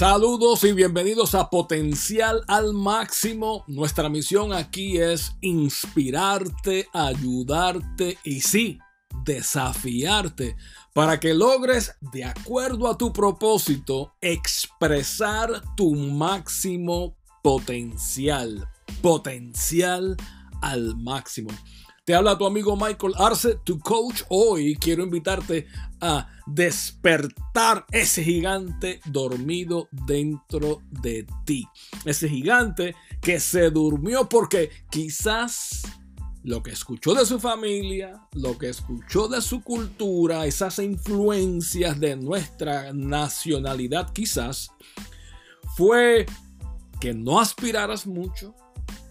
Saludos y bienvenidos a Potencial al Máximo. Nuestra misión aquí es inspirarte, ayudarte y sí, desafiarte para que logres, de acuerdo a tu propósito, expresar tu máximo potencial. Potencial al máximo. Te habla tu amigo Michael Arce, tu coach. Hoy quiero invitarte a despertar ese gigante dormido dentro de ti. Ese gigante que se durmió porque quizás lo que escuchó de su familia, lo que escuchó de su cultura, esas influencias de nuestra nacionalidad quizás, fue que no aspiraras mucho,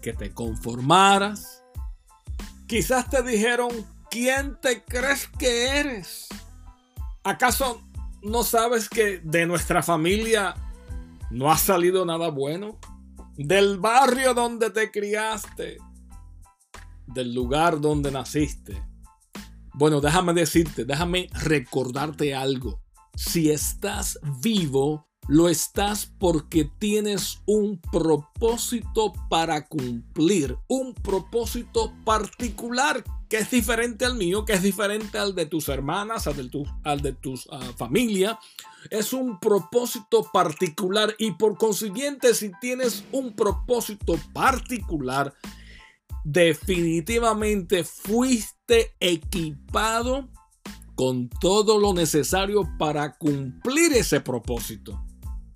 que te conformaras, Quizás te dijeron, ¿quién te crees que eres? ¿Acaso no sabes que de nuestra familia no ha salido nada bueno? Del barrio donde te criaste, del lugar donde naciste. Bueno, déjame decirte, déjame recordarte algo. Si estás vivo, lo estás porque tienes un propósito para cumplir, un propósito particular que es diferente al mío, que es diferente al de tus hermanas, al de tu, ah, familia. Es un propósito particular y por consiguiente si tienes un propósito particular, definitivamente fuiste equipado con todo lo necesario para cumplir ese propósito.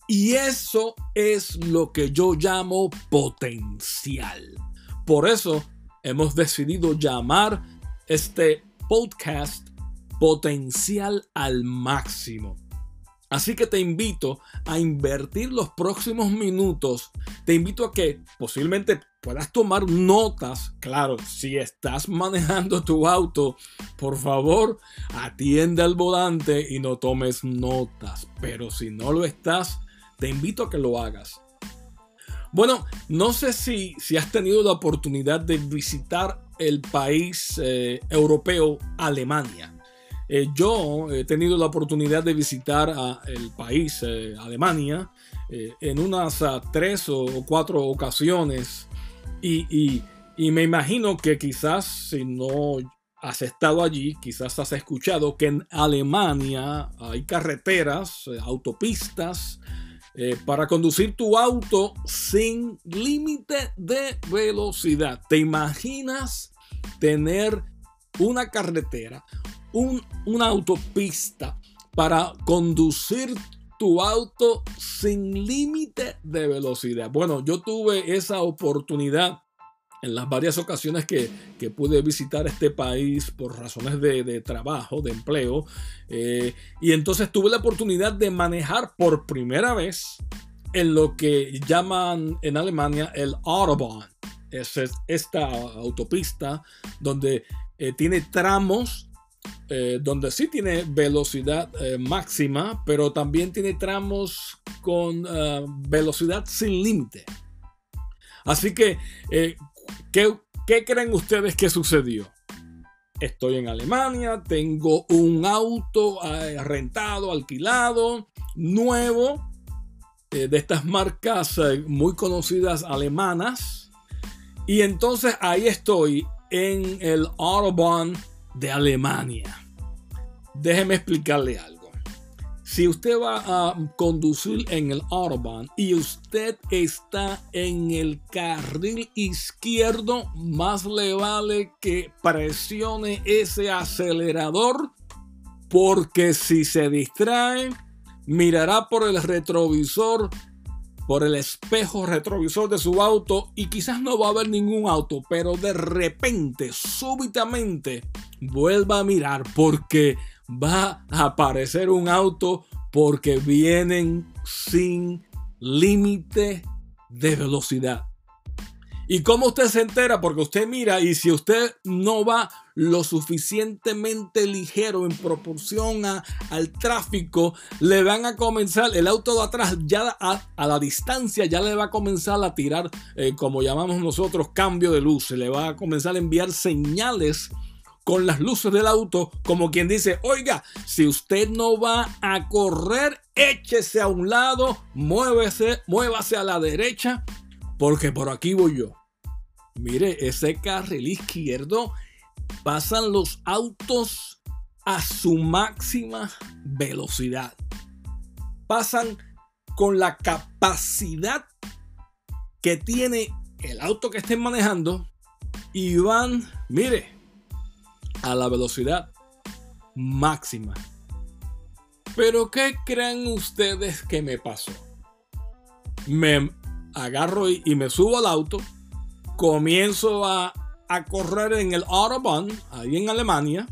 Y eso es lo que yo llamo potencial. Por eso hemos decidido llamar este podcast potencial al máximo. Así que te invito a invertir los próximos minutos. Te invito a que posiblemente puedas tomar notas. Claro, si estás manejando tu auto, por favor, atiende al volante y no tomes notas. Pero si no lo estás, te invito a que lo hagas. Bueno, no sé si, si has tenido la oportunidad de visitar el país eh, europeo Alemania. Eh, yo he tenido la oportunidad de visitar a el país eh, Alemania en unas ah, tres o cuatro ocasiones y, y me imagino que quizás si no has estado allí, quizás has escuchado que en Alemania hay carreteras, autopistas, eh, para conducir tu auto sin límite de velocidad. ¿Te imaginas tener una carretera, una autopista para conducir tu auto sin límite de velocidad? Bueno, yo tuve esa oportunidad en las varias ocasiones que, pude visitar este país por razones de, trabajo, de empleo, eh, y entonces tuve la oportunidad de manejar por primera vez en lo que llaman en Alemania el Autobahn. Es esta autopista donde eh, tiene tramos eh, donde sí tiene velocidad máxima, pero también tiene tramos con velocidad sin límite. Así que ¿Qué, creen ustedes que sucedió? Estoy en Alemania, tengo un auto eh, rentado, alquilado, nuevo, eh, de estas marcas eh, muy conocidas alemanas. Y entonces ahí estoy en el Autobahn de Alemania. Déjeme explicarle algo. Si usted va a conducir en el Autobahn y usted está en el carril izquierdo, más le vale que presione ese acelerador porque si se distrae, mirará por el retrovisor, por el espejo retrovisor de su auto y quizás no va a haber ningún auto, pero de repente, súbitamente, vuelva a mirar porque va a aparecer un auto porque vienen sin límite de velocidad. ¿Y cómo usted se entera? Porque usted mira y si usted no va lo suficientemente ligero en proporción al tráfico, le van a comenzar, el auto de atrás ya a, la distancia ya le va a comenzar a tirar, eh, como llamamos nosotros, cambio de luz. Le va a comenzar a enviar señales con las luces del auto, como quien dice, oiga, si usted no va a correr, échese a un lado, muévese, muévase a la derecha, porque por aquí voy yo. Mire, ese carril izquierdo pasan los autos a su máxima velocidad. Pasan con la capacidad que tiene el auto que estén manejando y van, mire, a la velocidad máxima. Pero ¿qué creen ustedes que me pasó? Me agarro y, me subo al auto, comienzo a, a correr en el Autobahn, ahí en Alemania,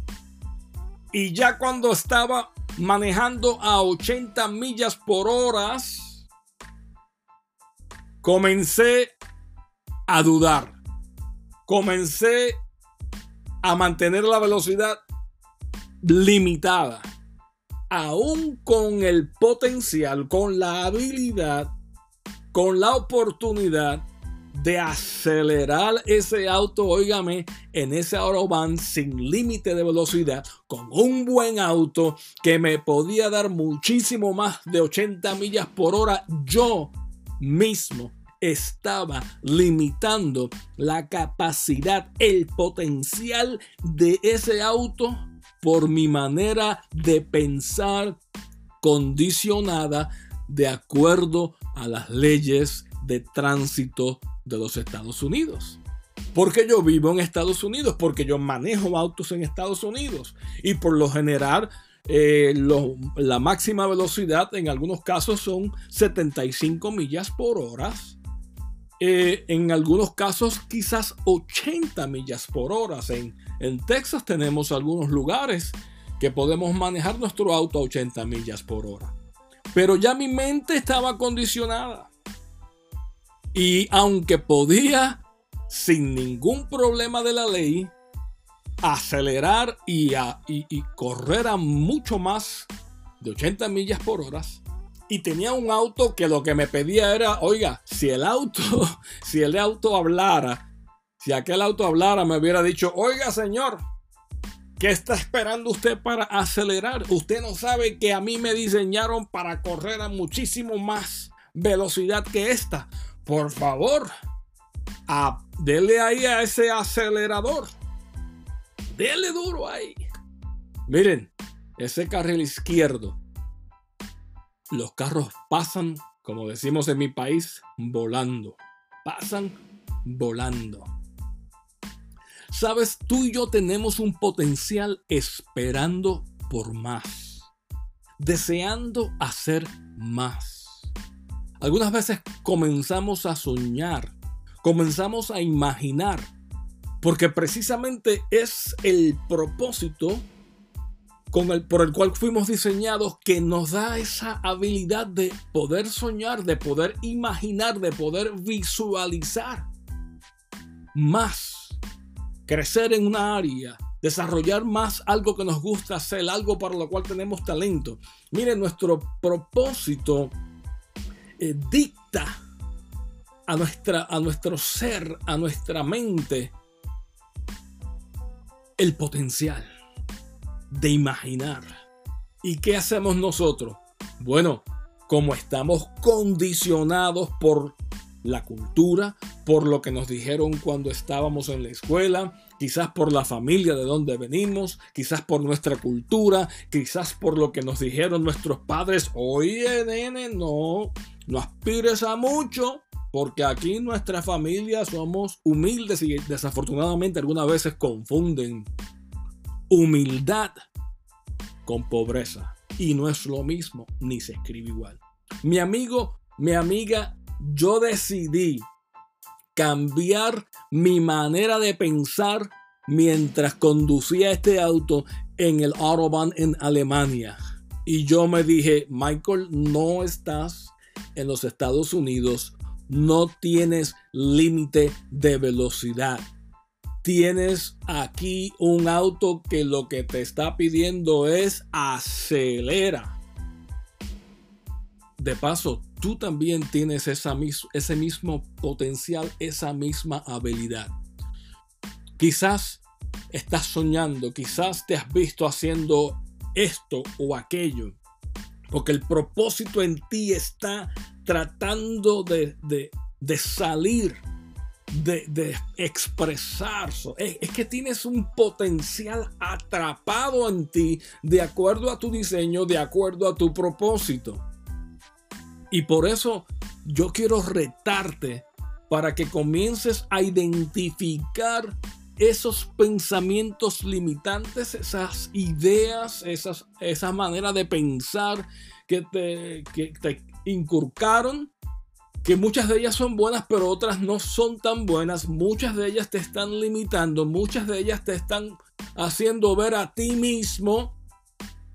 y ya cuando estaba manejando a 80 millas por hora, comencé a dudar. Comencé a mantener la velocidad limitada. Aún con el potencial, con la habilidad, con la oportunidad de acelerar ese auto, óigame, en ese autobahn sin límite de velocidad, con un buen auto que me podía dar muchísimo más de 80 millas por hora, yo mismo estaba limitando la capacidad, el potencial de ese auto por mi manera de pensar condicionada de acuerdo a las leyes de tránsito de los Estados Unidos. Porque yo vivo en Estados Unidos, porque yo manejo autos en Estados Unidos y por lo general eh, la máxima velocidad en algunos casos son 75 millas por hora. Eh, en algunos casos quizás 80 millas por hora. En, en Texas tenemos algunos lugares que podemos manejar nuestro auto a 80 millas por hora. Pero ya mi mente estaba condicionada. Y aunque podía, sin ningún problema de la ley, acelerar y, y, correr a mucho más de 80 millas por hora, y tenía un auto que lo que me pedía era, oiga, si el auto, si el auto hablara, si aquel auto hablara, me hubiera dicho, oiga señor, ¿qué está esperando usted para acelerar? Usted no sabe que a mí me diseñaron para correr a muchísimo más velocidad que esta por favor, a, dele ahí a ese acelerador. Dele duro ahí. Miren, ese carril izquierdo. Los carros pasan, como decimos en mi país, volando. Pasan volando. Sabes, tú y yo tenemos un potencial esperando por más. Deseando hacer más algunas veces comenzamos a soñar, comenzamos a imaginar, porque precisamente es el propósito con el, por el cual fuimos diseñados que nos da esa habilidad de poder soñar, de poder imaginar, de poder visualizar más, crecer en una área, desarrollar más algo que nos gusta hacer, algo para lo cual tenemos talento. Miren, nuestro propósito eh, dicta a, nuestra, a nuestro ser, a nuestra mente, el potencial de imaginar. ¿Y qué hacemos nosotros? Bueno, como estamos condicionados por la cultura, por lo que nos dijeron cuando estábamos en la escuela, quizás por la familia de donde venimos, quizás por nuestra cultura, quizás por lo que nos dijeron nuestros padres. Oye, nene, no, no aspires a mucho, porque aquí en nuestra familia somos humildes y desafortunadamente algunas veces confunden humildad con pobreza. Y no es lo mismo, ni se escribe igual. Mi amigo, mi amiga, yo decidí cambiar mi manera de pensar mientras conducía este auto en el Autobahn en Alemania. Y yo me dije, Michael, no estás en los Estados Unidos no tienes límite de velocidad. Tienes aquí un auto que lo que te está pidiendo es acelera. De paso, tú también tienes esa ese mismo potencial, esa misma habilidad. Quizás estás soñando, quizás te has visto haciendo esto o aquello, porque el propósito en ti está tratando de, salir, de, expresarse. Es, es que tienes un potencial atrapado en ti de acuerdo a tu diseño, de acuerdo a tu propósito. Y por eso yo quiero retarte para que comiences a identificar esos pensamientos limitantes, esas ideas, esas, esa manera de pensar que te, que te inculcaron, que muchas de ellas son buenas, pero otras no son tan buenas, muchas de ellas te están limitando, muchas de ellas te están haciendo ver a ti mismo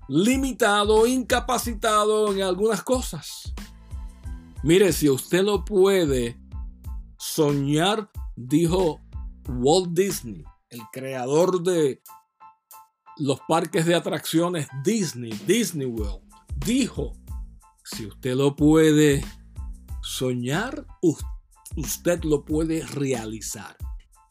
limitado, incapacitado en algunas cosas. Mire, si usted lo puede soñar, dijo Walt Disney, el creador de los parques de atracciones Disney, Disney World, dijo, si usted lo puede soñar, usted lo puede realizar.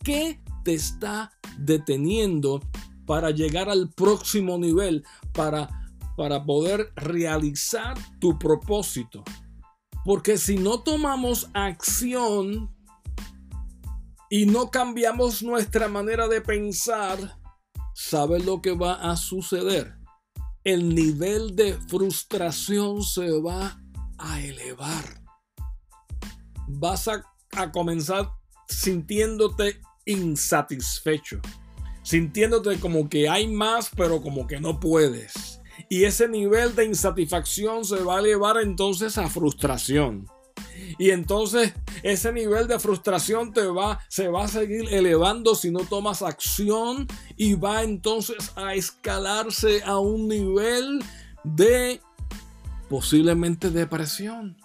¿Qué te está deteniendo para llegar al próximo nivel, para, para poder realizar tu propósito? Porque si no tomamos acción y no cambiamos nuestra manera de pensar, ¿sabe lo que va a suceder? El nivel de frustración se va a elevar. Vas a, comenzar sintiéndote insatisfecho, sintiéndote como que hay más, pero como que no puedes y ese nivel de insatisfacción se va a elevar entonces a frustración. Y entonces ese nivel de frustración te va, se va a seguir elevando si no tomas acción y va entonces a escalarse a un nivel de posiblemente depresión.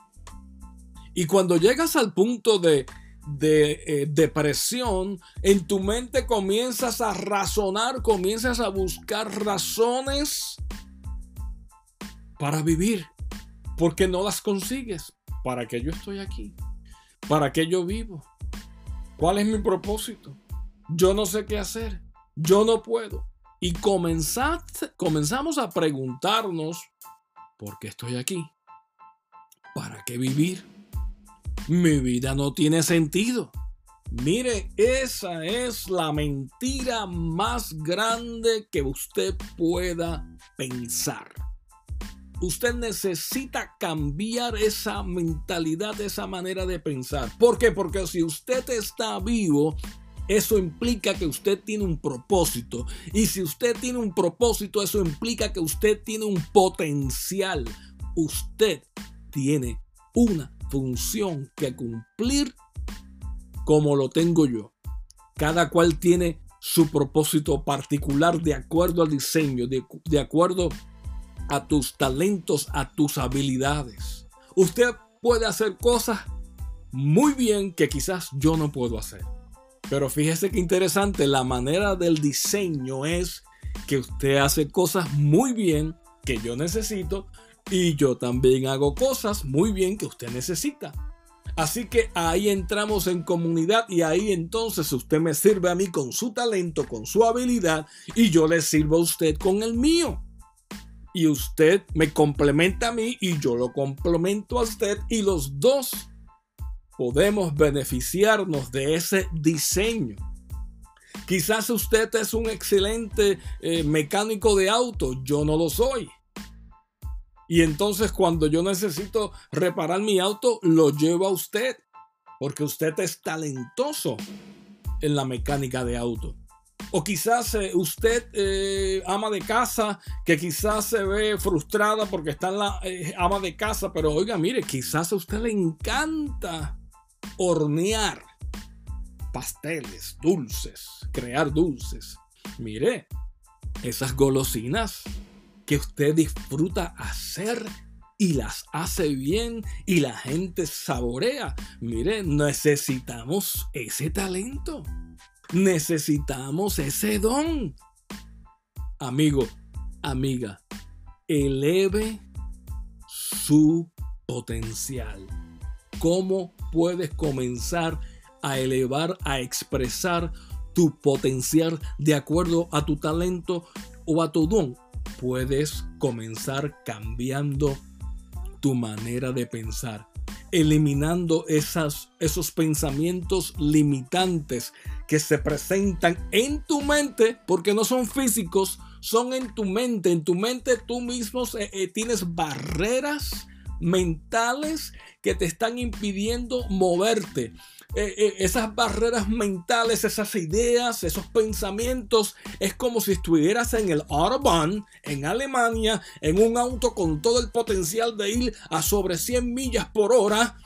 Y cuando llegas al punto de, eh, depresión, en tu mente comienzas a razonar, comienzas a buscar razones para vivir, porque no las consigues. ¿Para qué yo estoy aquí? ¿Para qué yo vivo? ¿Cuál es mi propósito? Yo no sé qué hacer. Yo no puedo. Y comenzamos a preguntarnos, ¿por qué estoy aquí? ¿Para qué vivir? Mi vida no tiene sentido. Mire, esa es la mentira más grande que usted pueda pensar usted necesita cambiar esa mentalidad, esa manera de pensar. ¿Por qué? Porque si usted está vivo, eso implica que usted tiene un propósito. Y si usted tiene un propósito, eso implica que usted tiene un potencial. Usted tiene una función que cumplir como lo tengo yo. Cada cual tiene su propósito particular de acuerdo al diseño, de, de acuerdo a tus talentos, a tus habilidades. Usted puede hacer cosas muy bien que quizás yo no puedo hacer. Pero fíjese que interesante, la manera del diseño es que usted hace cosas muy bien que yo necesito y yo también hago cosas muy bien que usted necesita. Así que ahí entramos en comunidad y ahí entonces usted me sirve a mí con su talento, con su habilidad y yo le sirvo a usted con el mío y usted me complementa a mí y yo lo complemento a usted y los dos podemos beneficiarnos de ese diseño. Quizás usted es un excelente eh, mecánico de auto, yo no lo soy. Y entonces cuando yo necesito reparar mi auto, lo llevo a usted, porque usted es talentoso en la mecánica de auto. O quizás eh, usted, eh, ama de casa, que quizás se ve frustrada porque está en la eh, ama de casa, pero oiga, mire, quizás a usted le encanta hornear pasteles, dulces, crear dulces. Mire, esas golosinas que usted disfruta hacer y las hace bien y la gente saborea. Mire, necesitamos ese talento. Necesitamos ese don. Amigo, amiga, eleve su potencial. ¿Cómo puedes comenzar a elevar, a expresar tu potencial de acuerdo a tu talento o a tu don, puedes comenzar cambiando tu manera de pensar, eliminando esos pensamientos limitantes que se presentan en tu mente, porque no son físicos, son en tu mente. En tu mente tú mismo eh, eh, tienes barreras mentales que te están impidiendo moverte. Eh, eh, esas barreras mentales, esas ideas, esos pensamientos, es como si estuvieras en el Autobahn, en Alemania, en un auto con todo el potencial de ir a sobre 100 millas por hora,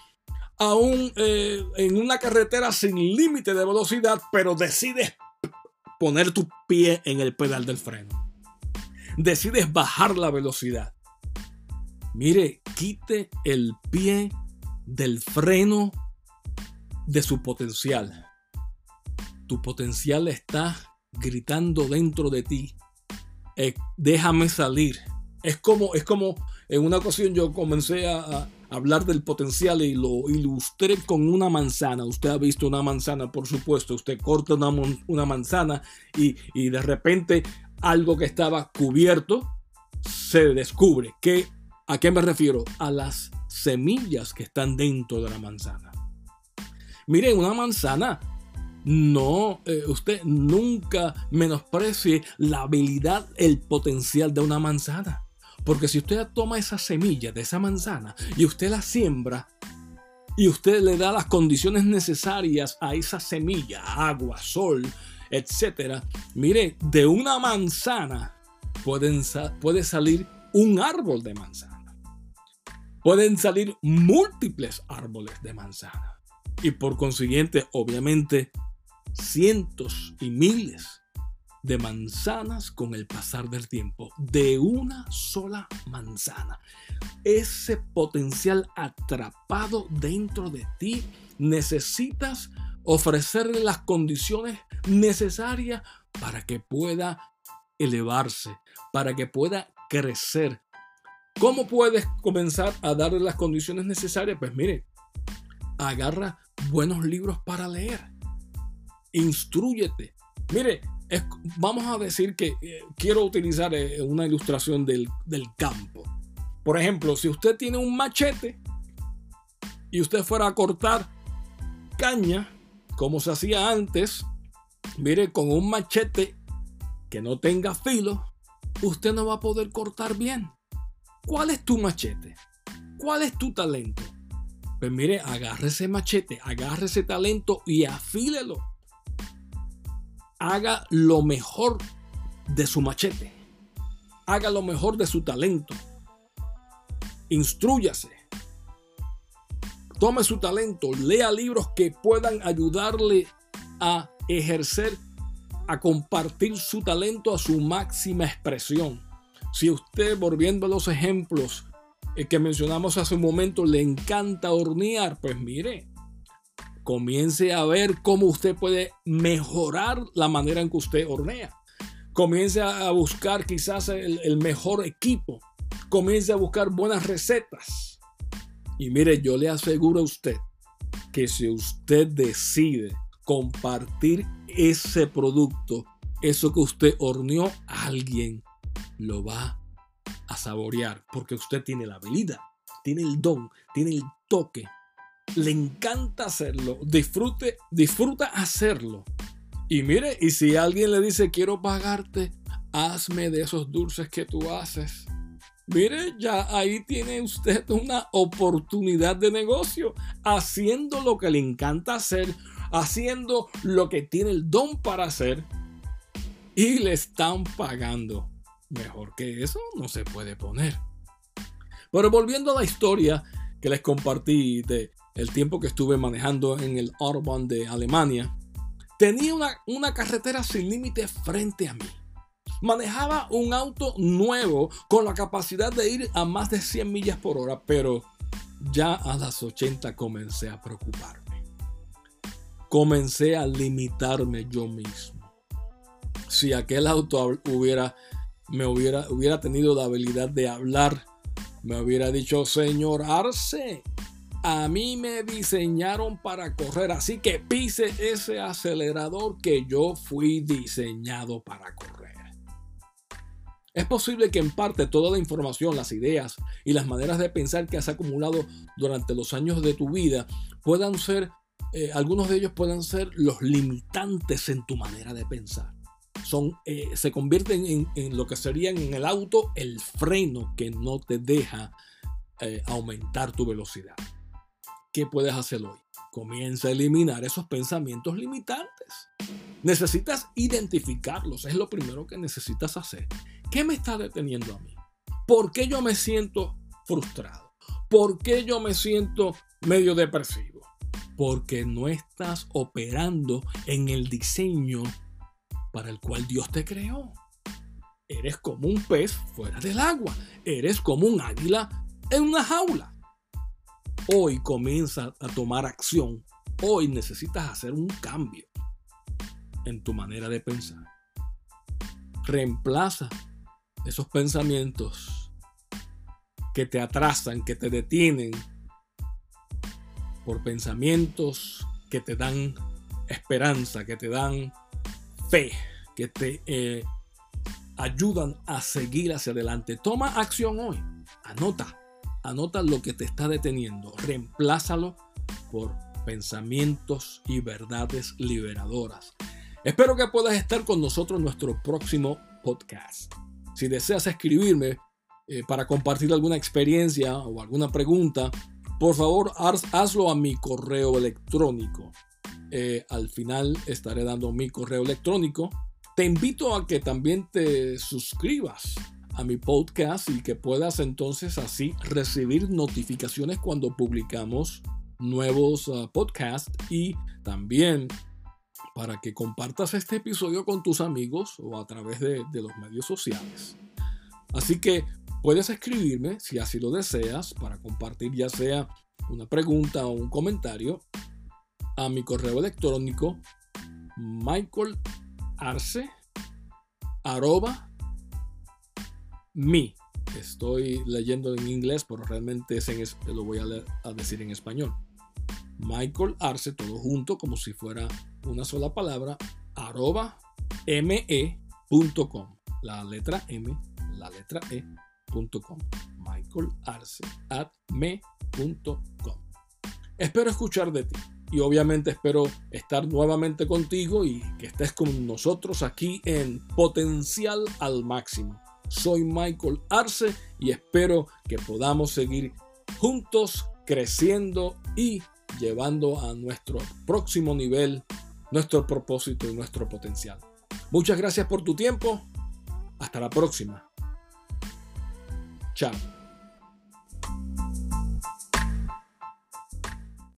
aún eh, en una carretera sin límite de velocidad, pero decides poner tu pie en el pedal del freno. Decides bajar la velocidad. Mire, quite el pie del freno de su potencial. Tu potencial está gritando dentro de ti. Eh, déjame salir. Es como, es como en una ocasión yo comencé a, hablar del potencial y lo ilustré con una manzana. Usted ha visto una manzana, por supuesto. Usted corta una, una manzana y, y de repente algo que estaba cubierto se descubre. ¿Qué, ¿A qué me refiero? A las semillas que están dentro de la manzana. Miren, una manzana, no, eh, usted nunca menosprecie la habilidad, el potencial de una manzana. Porque si usted toma esa semilla de esa manzana y usted la siembra y usted le da las condiciones necesarias a esa semilla, agua, sol, etcétera, mire, de una manzana puede salir un árbol de manzana. Pueden salir múltiples árboles de manzana y por consiguiente, obviamente, cientos y miles de manzanas con el pasar del tiempo, de una sola manzana. Ese potencial atrapado dentro de ti, necesitas ofrecerle las condiciones necesarias para que pueda elevarse, para que pueda crecer. ¿Cómo puedes comenzar a darle las condiciones necesarias? Pues mire, agarra buenos libros para leer. Instruyete. Mire, vamos a decir que eh, quiero utilizar eh, una ilustración del, del campo. Por ejemplo, si usted tiene un machete y usted fuera a cortar caña, como se hacía antes, mire, con un machete que no tenga filo, usted no va a poder cortar bien. ¿Cuál es tu machete? ¿Cuál es tu talento? Pues mire, agarre ese machete, agarre ese talento y afílelo. Haga lo mejor de su machete. Haga lo mejor de su talento. Instruyase. Tome su talento, lea libros que puedan ayudarle a ejercer, a compartir su talento a su máxima expresión. Si usted, volviendo a los ejemplos, el que mencionamos hace un momento le encanta hornear, pues mire, comience a ver cómo usted puede mejorar la manera en que usted hornea. Comience a buscar quizás el, el mejor equipo. Comience a buscar buenas recetas. Y mire, yo le aseguro a usted que si usted decide compartir ese producto, eso que usted horneó, alguien lo va a saborear, porque usted tiene la habilidad, tiene el don, tiene el toque, le encanta hacerlo, disfrute, disfruta hacerlo. Y mire, y si alguien le dice quiero pagarte, hazme de esos dulces que tú haces. Mire, ya ahí tiene usted una oportunidad de negocio, haciendo lo que le encanta hacer, haciendo lo que tiene el don para hacer y le están pagando. Mejor que eso no se puede poner. Pero volviendo a la historia que les compartí de el tiempo que estuve manejando en el Autobahn de Alemania, tenía una, una carretera sin límite frente a mí. Manejaba un auto nuevo con la capacidad de ir a más de 100 millas por hora, pero ya a las 80 comencé a preocuparme. Comencé a limitarme yo mismo. Si aquel auto hubiera me hubiera, hubiera tenido la habilidad de hablar, me hubiera dicho, señor Arce, A mí me diseñaron para correr, así que pise ese acelerador que yo fui diseñado para correr. Es posible que en parte toda la información, las ideas y las maneras de pensar que has acumulado durante los años de tu vida puedan ser, eh, algunos de ellos puedan ser los limitantes en tu manera de pensar. Eh, se convierten en, en, lo que serían en el auto el freno que no te deja eh, aumentar tu velocidad. ¿qué puedes hacer hoy? Comienza a eliminar esos pensamientos limitantes. Necesitas identificarlos, es lo primero que necesitas hacer. ¿Qué me está deteniendo a mí? ¿Por qué yo me siento frustrado? ¿Por qué yo me siento medio depresivo? Porque no estás operando en el diseño para el cual Dios te creó. Eres como un pez fuera del agua. Eres como un águila en una jaula hoy comienza a tomar acción. Hoy necesitas hacer un cambio en tu manera de pensar. Reemplaza esos pensamientos que te atrasan, que te detienen, por pensamientos que te dan esperanza, que te dan que te eh, ayudan a seguir hacia adelante. Toma acción hoy. Anota Anota lo que te está deteniendo, reemplázalo por pensamientos y verdades liberadoras. Espero que puedas estar con nosotros en nuestro próximo podcast. Si deseas escribirme eh, para compartir alguna experiencia o alguna pregunta, por favor hazlo a mi correo electrónico. Eh, al final estaré dando mi correo electrónico. Te invito a que también te suscribas a mi podcast y que puedas entonces así recibir notificaciones cuando publicamos nuevos uh, podcasts y también para que compartas este episodio con tus amigos o a través de los medios sociales. Así que puedes escribirme si así lo deseas para compartir ya sea una pregunta o un comentario a mi correo electrónico michaelarce arroba mi. Estoy leyendo en inglés, pero realmente es lo voy a, decir en español. Michael Arce, todo junto, como si fuera una sola palabra, arroba me.com. La letra M, la letra E.com. Michael Arce at me.com. Espero escuchar de ti y obviamente espero estar nuevamente contigo y que estés con nosotros aquí en Potencial al Máximo. Soy Michael Arce y espero que podamos seguir juntos creciendo y llevando a nuestro próximo nivel nuestro propósito y nuestro potencial. Muchas gracias por tu tiempo. Hasta la próxima. Chao.